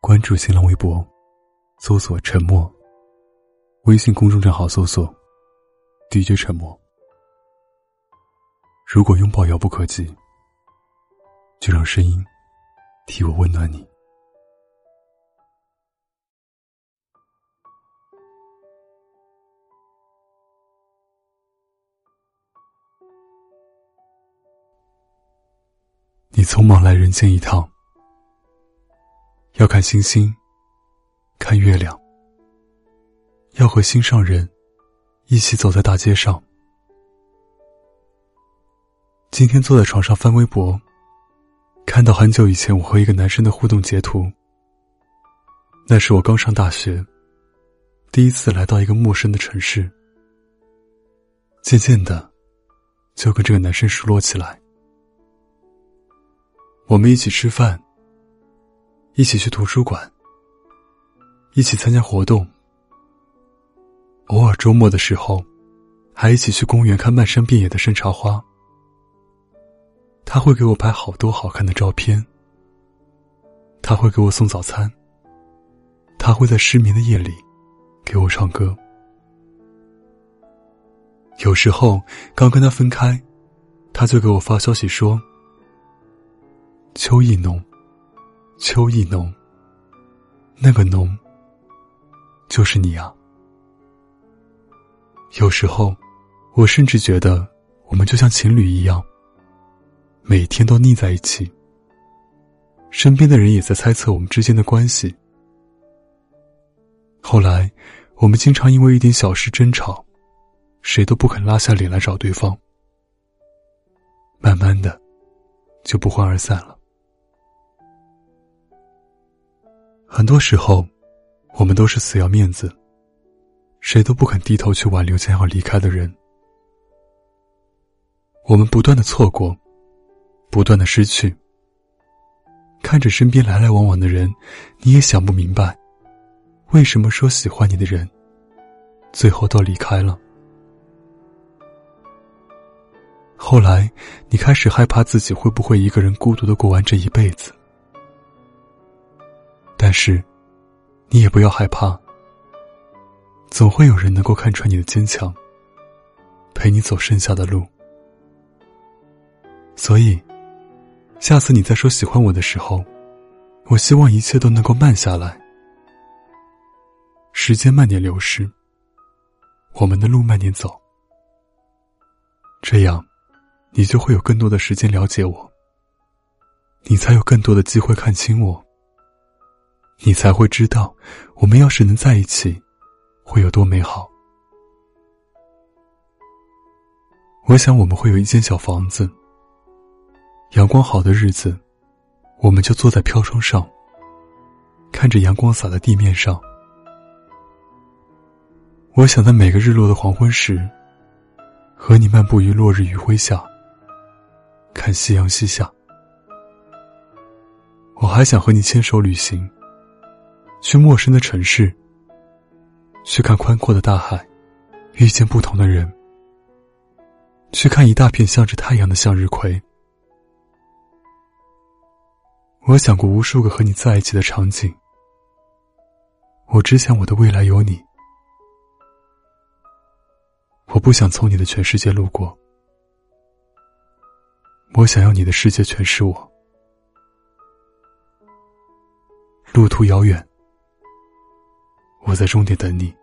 关注新浪微博，搜索“沉默”。微信公众账号搜索 “DJ 沉默”。如果拥抱遥不可及，就让声音替我温暖你。你匆忙来人间一趟，要看星星，看月亮，要和心上人一起走在大街上。今天坐在床上翻微博，看到很久以前我和一个男生的互动截图。那是我刚上大学，第一次来到一个陌生的城市，渐渐的，就跟这个男生熟络起来。我们一起吃饭，一起去图书馆，一起参加活动，偶尔周末的时候，还一起去公园看漫山遍野的山茶花。他会给我拍好多好看的照片，他会给我送早餐，他会在失眠的夜里给我唱歌。有时候刚跟他分开，他就给我发消息说。秋意浓，秋意浓。那个浓，就是你啊。有时候，我甚至觉得我们就像情侣一样，每天都腻在一起。身边的人也在猜测我们之间的关系。后来，我们经常因为一点小事争吵，谁都不肯拉下脸来找对方。慢慢的，就不欢而散了。很多时候，我们都是死要面子，谁都不肯低头去挽留将要离开的人。我们不断的错过，不断的失去，看着身边来来往往的人，你也想不明白，为什么说喜欢你的人，最后都离开了。后来，你开始害怕自己会不会一个人孤独的过完这一辈子。但是，你也不要害怕，总会有人能够看穿你的坚强，陪你走剩下的路。所以，下次你再说喜欢我的时候，我希望一切都能够慢下来，时间慢点流逝，我们的路慢点走，这样，你就会有更多的时间了解我，你才有更多的机会看清我。你才会知道，我们要是能在一起，会有多美好。我想我们会有一间小房子，阳光好的日子，我们就坐在飘窗上，看着阳光洒在地面上。我想在每个日落的黄昏时，和你漫步于落日余晖下，看夕阳西下。我还想和你牵手旅行。去陌生的城市，去看宽阔的大海，遇见不同的人，去看一大片向着太阳的向日葵。我想过无数个和你在一起的场景，我只想我的未来有你。我不想从你的全世界路过，我想要你的世界全是我。路途遥远。我在终点等你。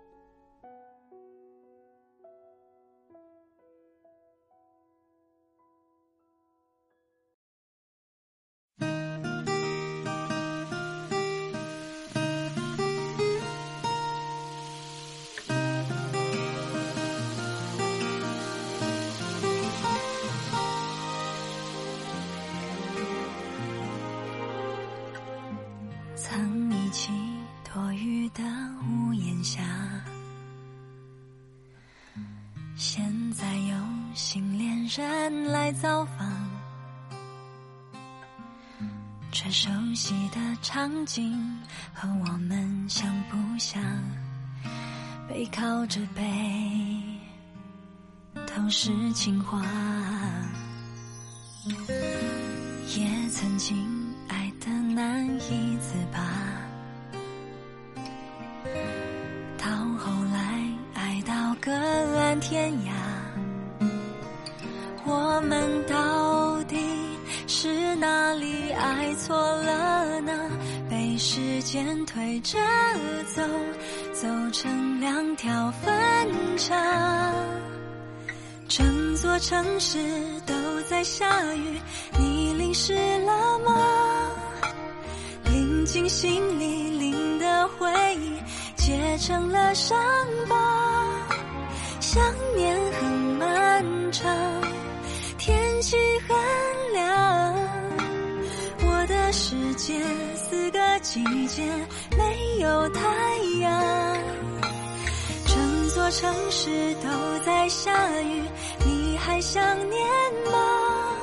人来造访。这熟悉的场景和我们像不像背靠着背都是情话。也曾经爱的难以自拔到后来爱到各安天涯。我们到底是哪里爱错了呢？被时间推着走，走成两条分岔。整座城市都在下雨，你淋湿了吗？淋进心里，淋的回忆结成了伤疤。想念很漫长，季节没有太阳。整座城市都在下雨，你还想念吗？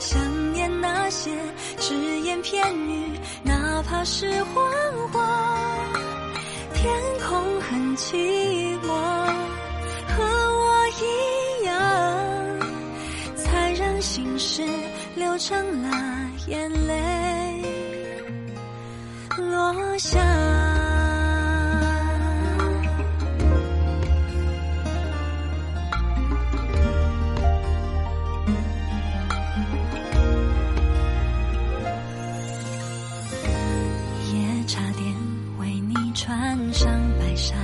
想念那些只言片语，哪怕是谎话。天空很寂寞，和我一样，才让心事流成了眼泪落下。也差点为你穿上白纱，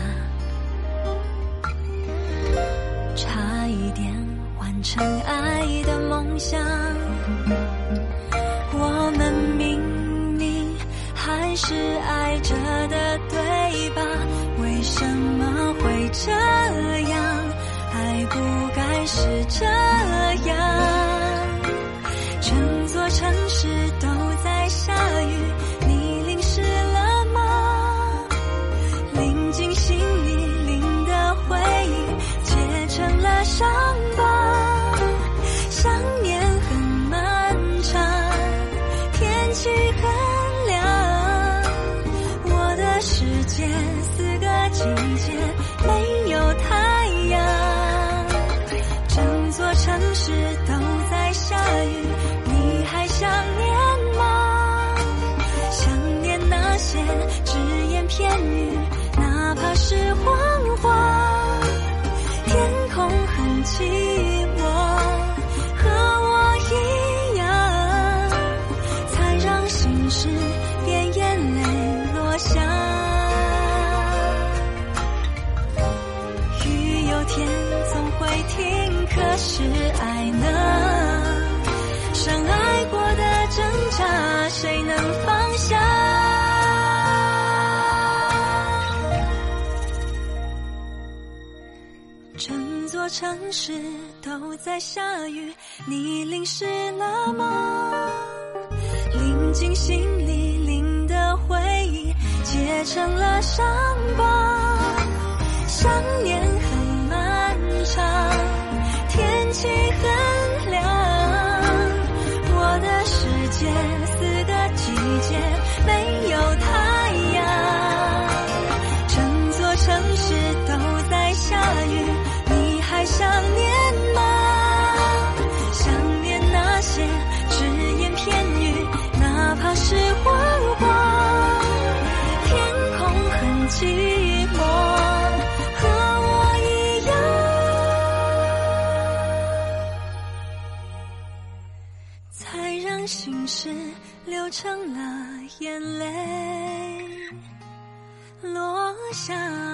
是爱着的，对吧？为什么会这样？还不该是这样。整座城市片语，哪怕是谎话。天空很寂寞，城市都在下雨，你淋湿了吗？淋进心里，淋的回忆结成了伤疤。想念很漫长，天气很想